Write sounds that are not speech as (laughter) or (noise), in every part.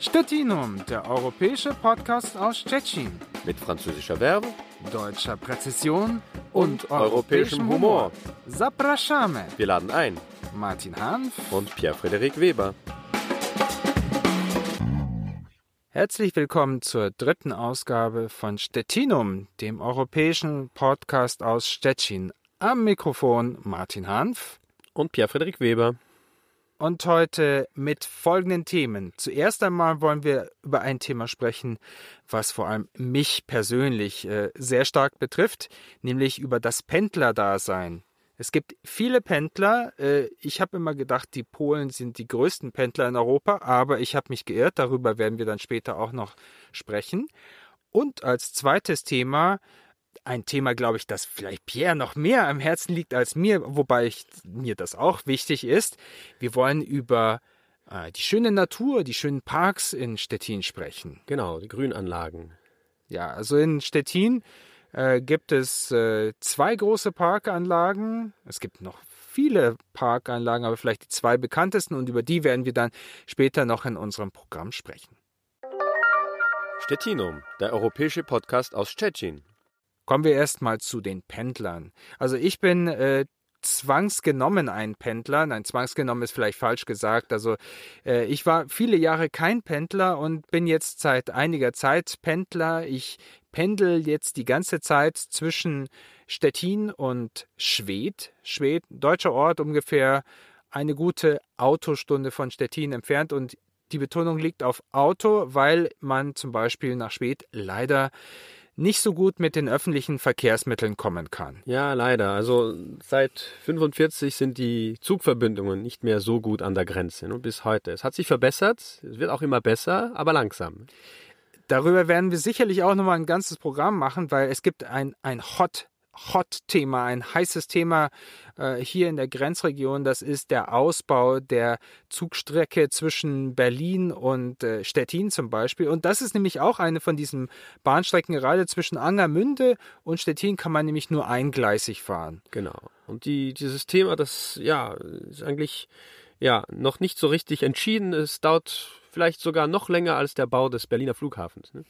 Stettinum, der europäische Podcast aus Stettin. Mit französischer Verbe, deutscher Präzision und, und europäischem Humor. Zapraszamy. Wir laden ein. Martin Hanf und Pierre-Frederik Weber. Herzlich willkommen zur dritten Ausgabe von Stettinum, dem europäischen Podcast aus Stettin. Am Mikrofon Martin Hanf und Pierre-Frederik Weber und heute mit folgenden Themen. Zuerst einmal wollen wir über ein Thema sprechen, was vor allem mich persönlich äh, sehr stark betrifft, nämlich über das Pendlerdasein. Es gibt viele Pendler. Äh, ich habe immer gedacht, die Polen sind die größten Pendler in Europa, aber ich habe mich geirrt. Darüber werden wir dann später auch noch sprechen. Und als zweites Thema ein Thema, glaube ich, das vielleicht Pierre noch mehr am Herzen liegt als mir, wobei ich, mir das auch wichtig ist. Wir wollen über äh, die schöne Natur, die schönen Parks in Stettin sprechen. Genau, die Grünanlagen. Ja, also in Stettin äh, gibt es äh, zwei große Parkanlagen. Es gibt noch viele Parkanlagen, aber vielleicht die zwei bekanntesten und über die werden wir dann später noch in unserem Programm sprechen. Stettinum, der europäische Podcast aus Stettin. Kommen wir erstmal zu den Pendlern. Also ich bin äh, zwangsgenommen ein Pendler. Nein, zwangsgenommen ist vielleicht falsch gesagt. Also äh, ich war viele Jahre kein Pendler und bin jetzt seit einiger Zeit Pendler. Ich pendel jetzt die ganze Zeit zwischen Stettin und Schwedt. Schwedt, deutscher Ort, ungefähr eine gute Autostunde von Stettin entfernt und die Betonung liegt auf Auto, weil man zum Beispiel nach Schwedt leider nicht so gut mit den öffentlichen Verkehrsmitteln kommen kann. Ja, leider. Also seit 45 sind die Zugverbindungen nicht mehr so gut an der Grenze ne, bis heute. Es hat sich verbessert, es wird auch immer besser, aber langsam. Darüber werden wir sicherlich auch nochmal ein ganzes Programm machen, weil es gibt ein, ein Hot Hot-Thema, ein heißes Thema äh, hier in der Grenzregion. Das ist der Ausbau der Zugstrecke zwischen Berlin und äh, Stettin zum Beispiel. Und das ist nämlich auch eine von diesen Bahnstrecken. Gerade zwischen Angermünde und Stettin kann man nämlich nur eingleisig fahren. Genau. Und die, dieses Thema, das ja ist eigentlich ja noch nicht so richtig entschieden. Es dauert vielleicht sogar noch länger als der Bau des Berliner Flughafens. Ne?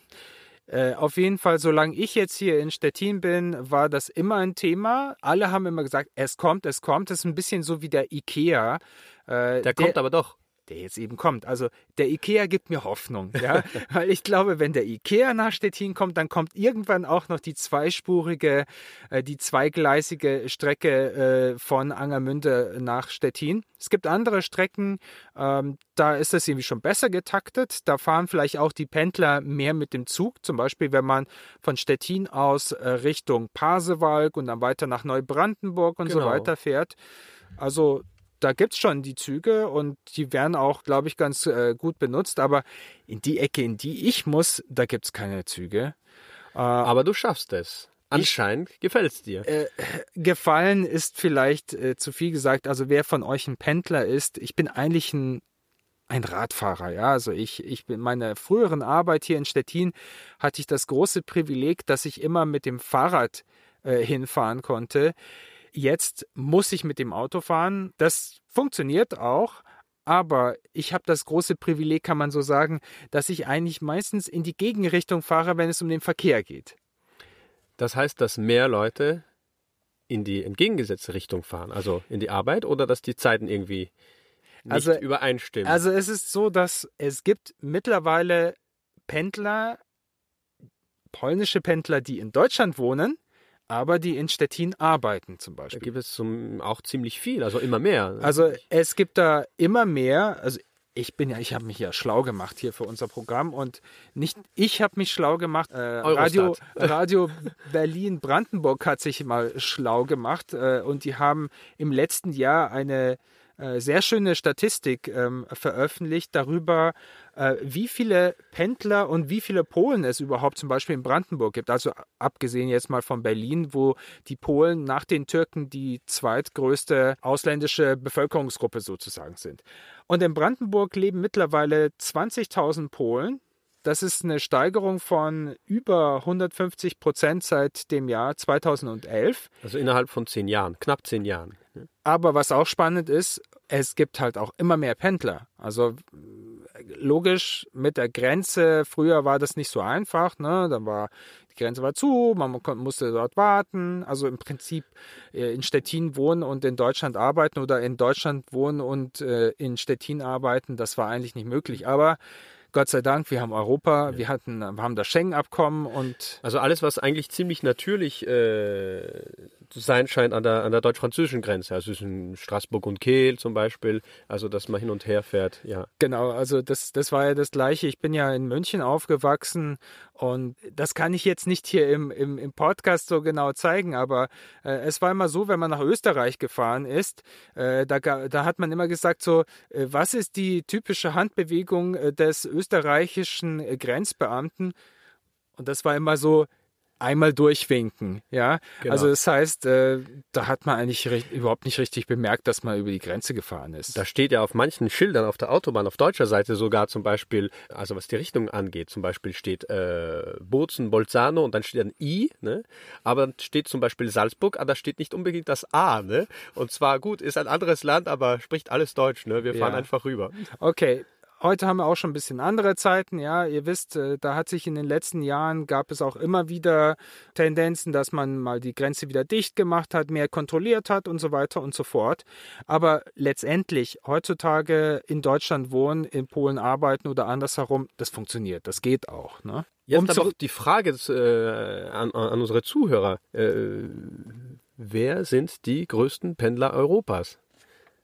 Äh, auf jeden Fall, solange ich jetzt hier in Stettin bin, war das immer ein Thema. Alle haben immer gesagt, es kommt, es kommt. Das ist ein bisschen so wie der IKEA. Äh, der, der kommt aber doch der jetzt eben kommt. Also der IKEA gibt mir Hoffnung, ja, (laughs) weil ich glaube, wenn der IKEA nach Stettin kommt, dann kommt irgendwann auch noch die zweispurige, äh, die zweigleisige Strecke äh, von Angermünde nach Stettin. Es gibt andere Strecken, ähm, da ist das irgendwie schon besser getaktet. Da fahren vielleicht auch die Pendler mehr mit dem Zug. Zum Beispiel, wenn man von Stettin aus äh, Richtung Pasewalk und dann weiter nach Neubrandenburg und genau. so weiter fährt. Also da gibt es schon die Züge und die werden auch, glaube ich, ganz äh, gut benutzt. Aber in die Ecke, in die ich muss, da gibt es keine Züge. Äh, aber du schaffst es. Anscheinend gefällt es dir. Äh, gefallen ist vielleicht äh, zu viel gesagt. Also wer von euch ein Pendler ist, ich bin eigentlich ein ein Radfahrer, ja. Also ich, ich bin meiner früheren Arbeit hier in Stettin hatte ich das große Privileg, dass ich immer mit dem Fahrrad äh, hinfahren konnte. Jetzt muss ich mit dem Auto fahren. Das funktioniert auch. Aber ich habe das große Privileg, kann man so sagen, dass ich eigentlich meistens in die Gegenrichtung fahre, wenn es um den Verkehr geht. Das heißt, dass mehr Leute in die entgegengesetzte Richtung fahren, also in die Arbeit, oder dass die Zeiten irgendwie nicht also, übereinstimmen? Also es ist so, dass es gibt mittlerweile Pendler, polnische Pendler, die in Deutschland wohnen, aber die in Stettin arbeiten zum Beispiel. Da gibt es zum, auch ziemlich viel, also immer mehr. Also es gibt da immer mehr, also ich bin ja, ich habe mich ja schlau gemacht hier für unser Programm und nicht ich habe mich schlau gemacht. Äh, Radio, (laughs) Radio Berlin Brandenburg hat sich mal schlau gemacht äh, und die haben im letzten Jahr eine sehr schöne Statistik ähm, veröffentlicht darüber, äh, wie viele Pendler und wie viele Polen es überhaupt zum Beispiel in Brandenburg gibt. Also abgesehen jetzt mal von Berlin, wo die Polen nach den Türken die zweitgrößte ausländische Bevölkerungsgruppe sozusagen sind. Und in Brandenburg leben mittlerweile 20.000 Polen. Das ist eine Steigerung von über 150 Prozent seit dem Jahr 2011. Also innerhalb von zehn Jahren, knapp zehn Jahren. Aber was auch spannend ist, es gibt halt auch immer mehr Pendler. Also logisch mit der Grenze, früher war das nicht so einfach, ne? Da war die Grenze war zu, man musste dort warten. Also im Prinzip äh, in Stettin wohnen und in Deutschland arbeiten oder in Deutschland wohnen und äh, in Stettin arbeiten, das war eigentlich nicht möglich. Aber Gott sei Dank, wir haben Europa, wir hatten, wir haben das Schengen-Abkommen und. Also alles, was eigentlich ziemlich natürlich äh, sein scheint an der, an der deutsch-französischen Grenze, also zwischen Straßburg und Kehl zum Beispiel, also dass man hin und her fährt, ja. Genau, also das, das war ja das Gleiche. Ich bin ja in München aufgewachsen und das kann ich jetzt nicht hier im, im, im Podcast so genau zeigen, aber äh, es war immer so, wenn man nach Österreich gefahren ist, äh, da, da hat man immer gesagt so, äh, was ist die typische Handbewegung äh, des österreichischen Grenzbeamten? Und das war immer so, einmal durchwinken, ja. Genau. Also das heißt, äh, da hat man eigentlich überhaupt nicht richtig bemerkt, dass man über die Grenze gefahren ist. Da steht ja auf manchen Schildern auf der Autobahn, auf deutscher Seite sogar zum Beispiel, also was die Richtung angeht, zum Beispiel steht äh, Bozen, Bolzano und dann steht ein I, ne? aber dann steht zum Beispiel Salzburg, aber da steht nicht unbedingt das A, ne? Und zwar gut, ist ein anderes Land, aber spricht alles Deutsch, ne? Wir fahren ja. einfach rüber. Okay, Heute haben wir auch schon ein bisschen andere Zeiten. Ja, ihr wisst, äh, da hat sich in den letzten Jahren gab es auch immer wieder Tendenzen, dass man mal die Grenze wieder dicht gemacht hat, mehr kontrolliert hat und so weiter und so fort. Aber letztendlich heutzutage in Deutschland wohnen, in Polen arbeiten oder andersherum, das funktioniert. Das geht auch. Ne? Jetzt um aber auch die Frage äh, an, an, unsere Zuhörer. Äh, wer sind die größten Pendler Europas?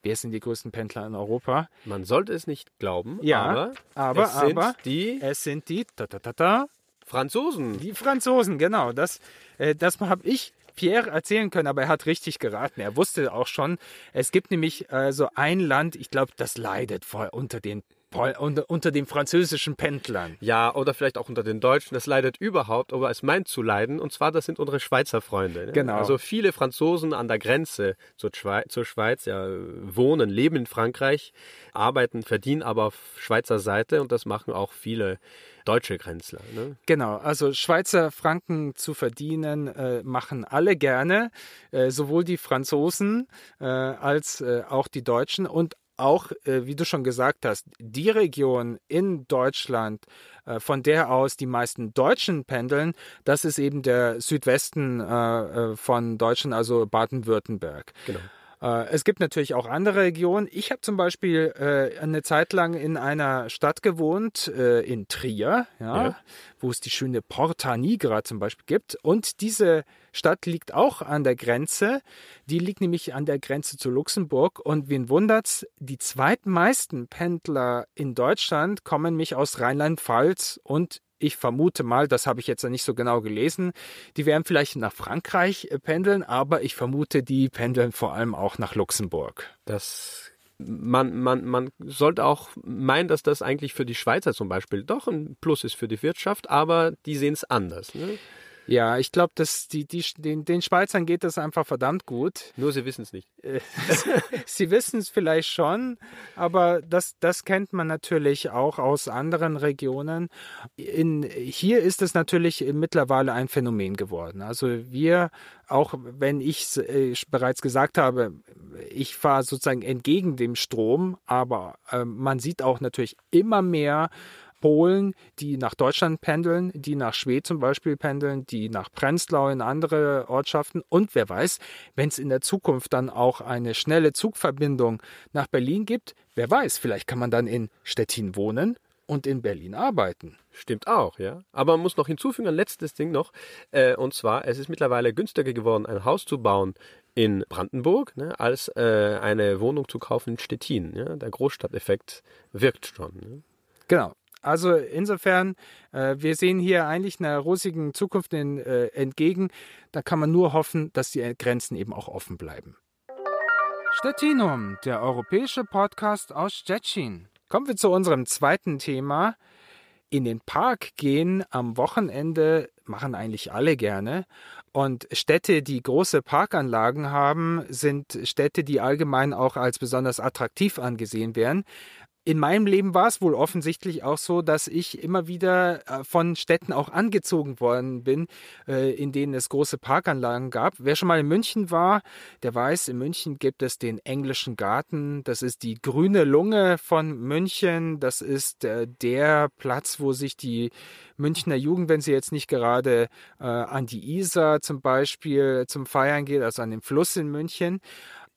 Wer sind die größten Pendler in Europa? Man sollte es nicht glauben, ja, aber, aber, es sind aber, die es sind die ta, ta, ta, ta, Franzosen. Die Franzosen, genau. Das, äh, das habe ich Pierre erzählen können, aber er hat richtig geraten. Er wusste auch schon, es gibt nämlich äh, so ein Land, ich glaube, das leidet voll unter den unter, unter den französischen Pendlern. Ja, oder vielleicht auch unter den Deutschen. Das leidet überhaupt, aber es meint zu leiden. Und zwar, das sind unsere Schweizer Freunde. Ne? Genau. Also viele Franzosen an der Grenze zur, Schweiz, zur Schweiz ja, wohnen, leben in Frankreich, arbeiten, verdienen aber auf Schweizer Seite. Und das machen auch viele deutsche Grenzler. Ne? Genau, also Schweizer Franken zu verdienen äh, machen alle gerne, äh, sowohl die Franzosen äh, als äh, auch die Deutschen und auch, äh, wie du schon gesagt hast, die Region in Deutschland, äh, von der aus die meisten Deutschen pendeln, das ist eben der Südwesten äh, von Deutschland, also Baden-Württemberg. Genau. Äh, es gibt natürlich auch andere Regionen. Ich habe zum Beispiel äh, eine Zeit lang in einer Stadt gewohnt, äh, in Trier, ja, ja. wo es die schöne Porta Nigra zum Beispiel gibt. Und diese Stadt liegt auch an der Grenze. Die liegt nämlich an der Grenze zu Luxemburg. Und wen wundert's, die zweitmeisten Pendler in Deutschland kommen mich aus Rheinland-Pfalz und ich vermute mal, das habe ich jetzt nicht so genau gelesen, die werden vielleicht nach Frankreich äh, pendeln, aber ich vermute, die pendeln vor allem auch nach Luxemburg. Das man, man, man sollte auch meinen, dass das eigentlich für die Schweizer zum Beispiel doch ein Plus ist für die Wirtschaft, aber die sehen es anders. Ne? Ja, ich glaube, dass die, die, den, den Schweizern geht das einfach verdammt gut. Nur sie wissen es nicht. Äh, (laughs) sie wissen es vielleicht schon, aber das, das kennt man natürlich auch aus anderen Regionen. In, hier ist es natürlich mittlerweile ein Phänomen geworden. Also wir, auch wenn ich äh, bereits gesagt habe, ich fahre sozusagen entgegen dem Strom, aber äh, man sieht auch natürlich immer mehr Polen, die nach Deutschland pendeln, die nach Schwedt zum Beispiel pendeln, die nach Prenzlau in andere Ortschaften. Und wer weiß, wenn es in der Zukunft dann auch eine schnelle Zugverbindung nach Berlin gibt, wer weiß, vielleicht kann man dann in Stettin wohnen und in Berlin arbeiten. Stimmt auch, ja. Aber man muss noch hinzufügen, ein letztes Ding noch. Äh, und zwar, es ist mittlerweile günstiger geworden, ein Haus zu bauen in Brandenburg, ne, als äh, eine Wohnung zu kaufen in Stettin. Ja? Der Großstadteffekt wirkt schon. Ne? Genau. Also insofern, äh, wir sehen hier eigentlich einer rosigen Zukunft in, äh, entgegen. Da kann man nur hoffen, dass die Grenzen eben auch offen bleiben. Stettinum, der europäische Podcast aus Stettin. Kommen wir zu unserem zweiten Thema. In den Park gehen am Wochenende machen eigentlich alle gerne. Und Städte, die große Parkanlagen haben, sind Städte, die allgemein auch als besonders attraktiv angesehen werden. In meinem Leben war es wohl offensichtlich auch so, dass ich immer wieder äh, von Städten auch angezogen worden bin, äh, in denen es große Parkanlagen gab. Wer schon mal in München war, der weiß, in München gibt es den englischen Garten. Das ist die grüne Lunge von München. Das ist äh, der Platz, wo sich die Münchner Jugend, wenn sie jetzt nicht gerade an die Isar zum Beispiel zum Feiern geht, also an den Fluss in München.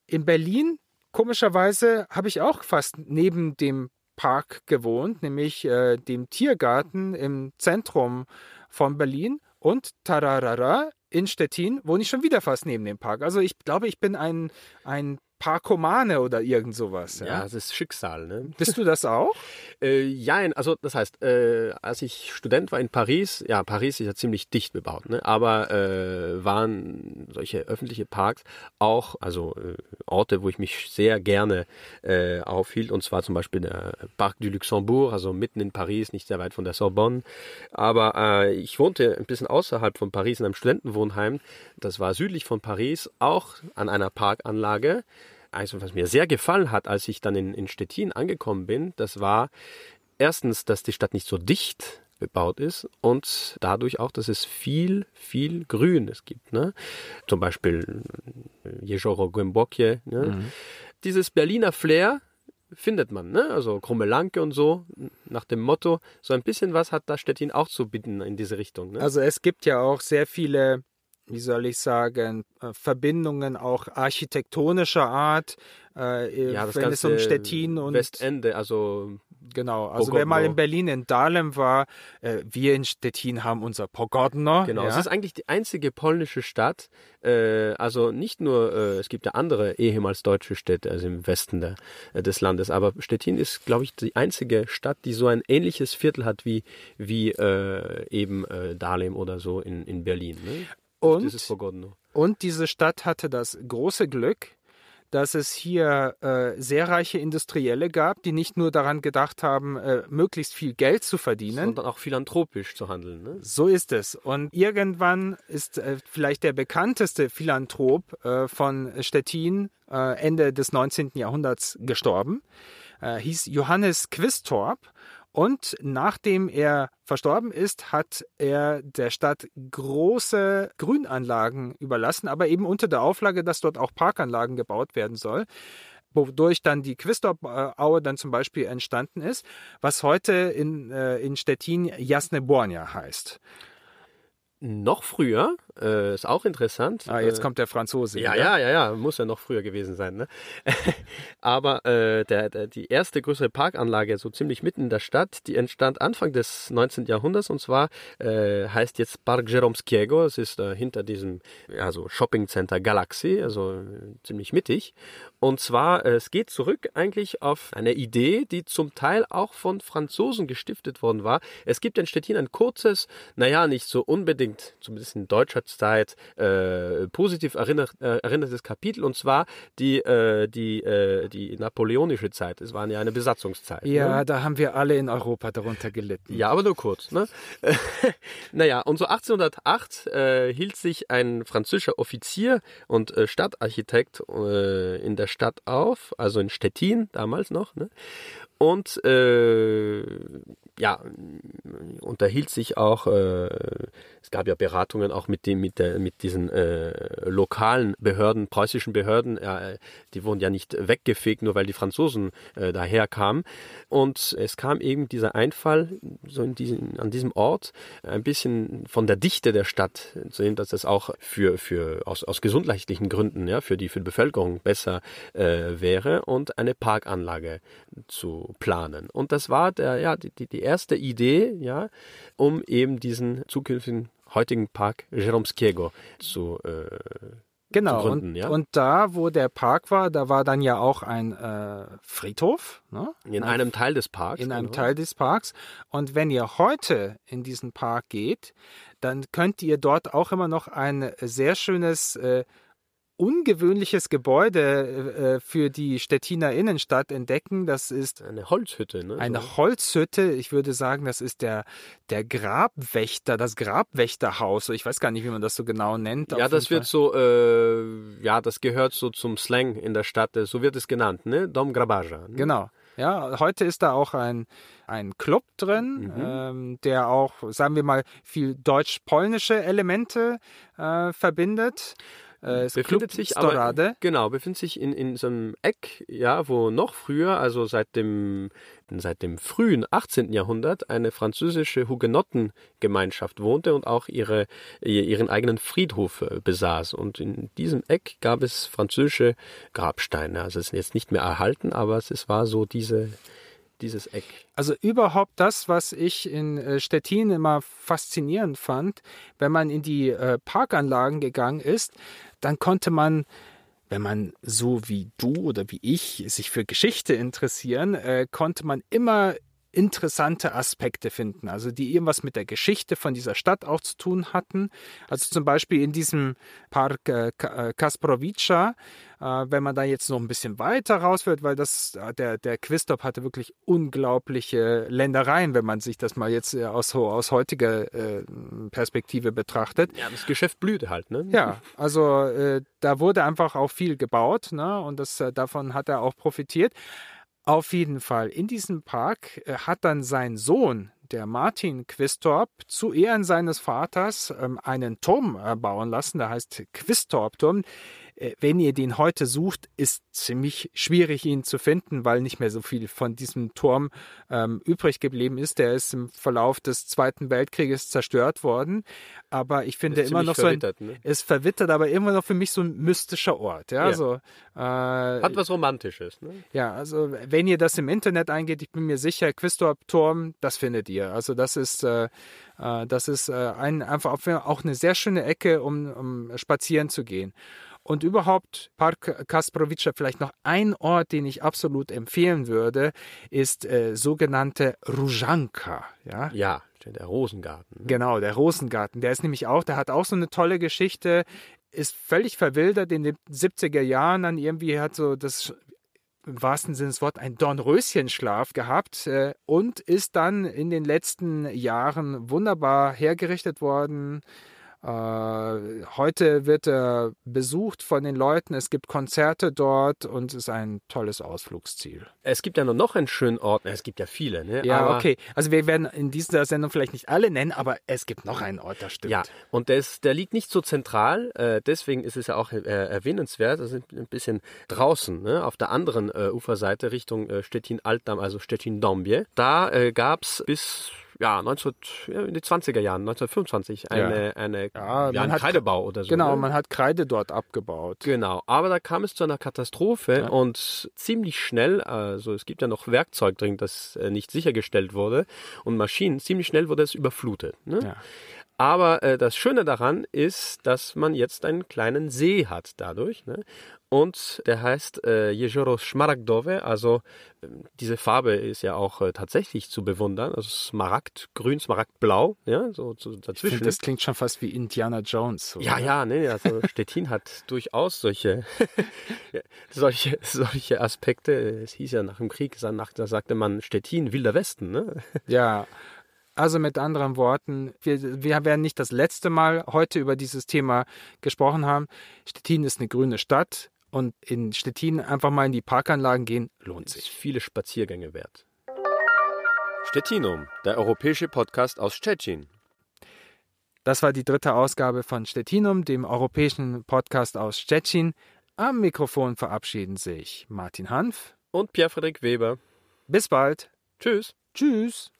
In Berlin Komischerweise habe ich auch fast neben dem Park gewohnt, nämlich äh, dem Tiergarten im Zentrum von Berlin. Und tararara, in Stettin wohne ich schon wieder fast neben dem Park. Also ich glaube, ich bin ein, ein Parkomane oder irgend sowas. Ja, ja das ist Schicksal. Ne? Bist du das auch? (laughs) äh, ja, also das heißt, äh, als ich Student war in Paris, ja, Paris ist ja ziemlich dicht bebaut, ne? aber äh, waren solche öffentliche Parks auch, also äh, Orte, wo ich mich sehr gerne äh, aufhielt, und zwar zum Beispiel der Parc du Luxembourg, also mitten in Paris, nicht sehr weit von der Sorbonne. Aber äh, ich wohnte ein bisschen außerhalb von Paris in einem Studentenwohnheim, das war südlich von Paris, auch an einer Parkanlage also was mir sehr gefallen hat, als ich dann in, in Stettin angekommen bin, das war erstens, dass die Stadt nicht so dicht bebaut ist und dadurch auch, dass es viel, viel Grün es gibt. Ne? Zum Beispiel äh, Jejoro Gwembokje. Ne? Mhm. Dieses Berliner Flair findet man, ne? also Krummelanke und so, nach dem Motto, so ein bisschen was hat da Stettin auch zu bieten in diese Richtung. Ne? Also es gibt ja auch sehr viele wie soll ich sagen, äh, Verbindungen auch architektonischer Art, äh, ja, wenn es um Stettin und Westende, also genau, also Pogodno. wer mal in Berlin in Dahlem war, äh, wir in Stettin haben unser Pogodno. Genau, ja. es ist eigentlich die einzige polnische Stadt, äh, also nicht nur, es gibt ja andere ehemals deutsche Städte, also im Westen der, des Landes, aber Stettin ist, glaube ich, die einzige Stadt, die so ein ähnliches Viertel hat wie, wie eben Dahlem oder so in, in Berlin. Ne? Und, und diese Stadt hatte das große Glück, dass es hier äh, sehr reiche Industrielle gab, die nicht nur daran gedacht haben, äh, möglichst viel Geld zu verdienen, sondern auch philanthropisch zu handeln. Ne? So ist es. Und irgendwann ist äh, vielleicht der bekannteste Philanthrop äh, von Stettin äh, Ende des 19. Jahrhunderts gestorben. Äh, hieß Johannes Quistorp und nachdem er verstorben ist, hat er der Stadt große Grünanlagen überlassen, aber eben unter der Auflage, dass dort auch Parkanlagen gebaut werden soll wodurch dann die Quistorp-Aue dann zum Beispiel entstanden ist, was heute in, äh, in Stettin Jasne Bornia heißt. Noch früher, äh, ist auch interessant. Ah, jetzt äh, kommt der Franzose. Ja, ja, ja, ja, muss ja noch früher gewesen sein. Ne? (laughs) Aber äh, der, der, die erste größere Parkanlage, so ziemlich mitten in der Stadt, die entstand Anfang des 19. Jahrhunderts und zwar äh, heißt jetzt Park Jeromskiego. Es ist äh, hinter diesem ja, so Shopping Center Galaxy, also äh, ziemlich mittig. Und zwar, es geht zurück eigentlich auf eine Idee, die zum Teil auch von Franzosen gestiftet worden war. Es gibt in Stettin ein kurzes, naja, nicht so unbedingt, zumindest in deutscher Zeit äh, positiv erinnert, äh, erinnertes Kapitel und zwar die, äh, die, äh, die napoleonische Zeit. Es war ja eine Besatzungszeit. Ja, ne? da haben wir alle in Europa darunter gelitten. Ja, aber nur kurz. Ne? (laughs) naja, und so 1808 äh, hielt sich ein französischer Offizier und äh, Stadtarchitekt äh, in der Stadt auf, also in Stettin damals noch, ne? und äh, ja, unterhielt sich auch, äh, es gab ja Beratungen auch mit dem, mit der, mit diesen äh, lokalen Behörden, preußischen Behörden, äh, die wurden ja nicht weggefegt, nur weil die Franzosen äh, daher kamen. Und es kam eben dieser Einfall, so in diesen, an diesem Ort, ein bisschen von der Dichte der Stadt zu sehen, dass das auch für, für aus, aus gesundheitlichen Gründen, ja, für die, für die Bevölkerung besser äh, wäre und eine Parkanlage zu planen. Und das war der, ja, die, die erste Idee, ja, um eben diesen zukünftigen heutigen Park Jeromskiego zu äh, Genau, gründen, und, ja? und da, wo der Park war, da war dann ja auch ein äh, Friedhof. Ne? In ein, einem Teil des Parks. In genau. einem Teil des Parks. Und wenn ihr heute in diesen Park geht, dann könnt ihr dort auch immer noch ein sehr schönes äh, ungewöhnliches Gebäude äh, für die Stettiner Innenstadt entdecken. Das ist eine Holzhütte. Ne? Eine. Holzhütte. Ich würde sagen, das ist der, der Grabwächter, das Grabwächterhaus. Ich weiß gar nicht, wie man das so genau nennt. Ja, das wird Fall. so, äh, ja, das gehört so zum Slang in der Stadt. So wird es genannt, ne? Dom Grabaja. Ne? Genau. Ja, heute ist da auch ein, ein Club drin, mhm. ähm, der auch, sagen wir mal, viel deutsch-polnische Elemente äh, verbindet. Äh, es befindet sich aber, genau, befindet sich in, in so einem Eck, ja, wo noch früher, also seit dem, seit dem frühen 18. Jahrhundert, eine französische Hugenottengemeinschaft wohnte und auch ihre, ihren eigenen Friedhof äh, besaß. Und in diesem Eck gab es französische Grabsteine. Also es sind jetzt nicht mehr erhalten, aber es war so diese, dieses Eck. Also überhaupt das, was ich in äh, Stettin immer faszinierend fand, wenn man in die äh, Parkanlagen gegangen ist, dann konnte man wenn man so wie du oder wie ich sich für Geschichte interessieren, äh, konnte man immer interessante Aspekte finden, also die irgendwas mit der Geschichte von dieser Stadt auch zu tun hatten. Also zum Beispiel in diesem Park äh, äh Kasprovica, äh, wenn man da jetzt noch ein bisschen weiter raus wird, weil das äh, der der Quistop hatte wirklich unglaubliche Ländereien, wenn man sich das mal jetzt äh, aus aus heutiger äh, Perspektive betrachtet. Ja, das Geschäft blühte halt, ne? Ja, also äh, da wurde einfach auch viel gebaut, ne? Und das davon hat er auch profitiert. Auf jeden Fall. In diesem Park äh, hat dann sein Sohn, der Martin Quistorp, zu Ehren seines Vaters ähm, einen Turm äh, bauen lassen, der heißt Quistorp-Turm. Äh, wenn ihr den heute sucht, ist ziemlich schwierig, ihn zu finden, weil nicht mehr so viel von diesem Turm ähm, übrig geblieben ist. Der ist im Verlauf des Zweiten Weltkrieges zerstört worden. Aber ich finde immer noch so ein, ne? ist verwittert, aber immer noch für mich so ein mystischer Ort. Ja, ja. Also, äh, Hat was Romantisches. Ne? Ja, also wenn ihr das im Internet eingeht, ich bin mir sicher, Quistorp Turm, das findet ihr. Also das ist, äh, äh das ist äh, ein, einfach auch eine sehr schöne Ecke, um, um spazieren zu gehen. Und überhaupt Park Kasprovica, vielleicht noch ein Ort, den ich absolut empfehlen würde, ist äh, sogenannte Rujanka. Ja, ja der Rosengarten. Ne? Genau, der Rosengarten. Der ist nämlich auch, der hat auch so eine tolle Geschichte, ist völlig verwildert in den 70er Jahren dann irgendwie hat so das im wahrsten Sinne des Wortes ein Dornröschenschlaf gehabt äh, und ist dann in den letzten Jahren wunderbar hergerichtet worden. Äh, heute wird er besucht von den Leuten, es gibt Konzerte dort und es ist ein tolles Ausflugsziel. Es gibt ja noch einen schönen Ort, es gibt ja viele. Ne? Ja, aber okay. Also wir werden in dieser Sendung vielleicht nicht alle nennen, aber es gibt noch einen Ort, das stimmt. Ja, und das, der liegt nicht so zentral, äh, deswegen ist es ja auch äh, erwähnenswert, das ist ein bisschen draußen, ne? auf der anderen Uferseite Richtung Stettin-Altdam, also Stettin-Dombje. Da gab es bis ja, 19, ja, in den 20er Jahren, 1925, eine, ja. eine, ja, ja ein hat, Kreidebau oder so. Genau, ne? man hat Kreide dort abgebaut. Genau, aber da kam es zu einer Katastrophe ja. und ziemlich schnell, also es gibt ja noch Werkzeug drin, das äh, nicht sichergestellt wurde und Maschinen, ziemlich schnell wurde es überflutet. Ne? Ja. Aber äh, das Schöne daran ist, dass man jetzt einen kleinen See hat dadurch. Ne? Und der heißt äh, Jezioro Szmaragdowe, also äh, diese Farbe ist ja auch äh, tatsächlich zu bewundern, also Smaragdgrün, Smaragdblau, ja, so, so dazwischen. Ich finde, das klingt schon fast wie Indiana Jones. Oder? Ja, ja, nee, also (laughs) Stettin hat durchaus solche, (laughs) solche, solche Aspekte. Es hieß ja nach dem Krieg, da sagte man Stettin, Wilder Westen, ne? (laughs) Ja, also mit anderen Worten, wir, wir werden nicht das letzte Mal heute über dieses Thema gesprochen haben. Stettin ist eine grüne Stadt und in Stettin einfach mal in die Parkanlagen gehen, lohnt sich. Viele Spaziergänge wert. Stettinum, der europäische Podcast aus Stettin. Das war die dritte Ausgabe von Stettinum, dem europäischen Podcast aus Stettin. Am Mikrofon verabschieden sich Martin Hanf und Pierre-Frederik Weber. Bis bald. Tschüss. Tschüss.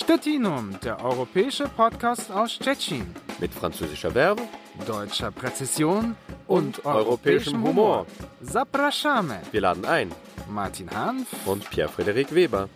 Stettinum, der europäische Podcast aus Stettin. Mit französischer Werbung, deutscher Präzision und, und europäischem Humor. Zapraszamy. Wir laden ein. Martin Hanf und Pierre-Frederik Weber.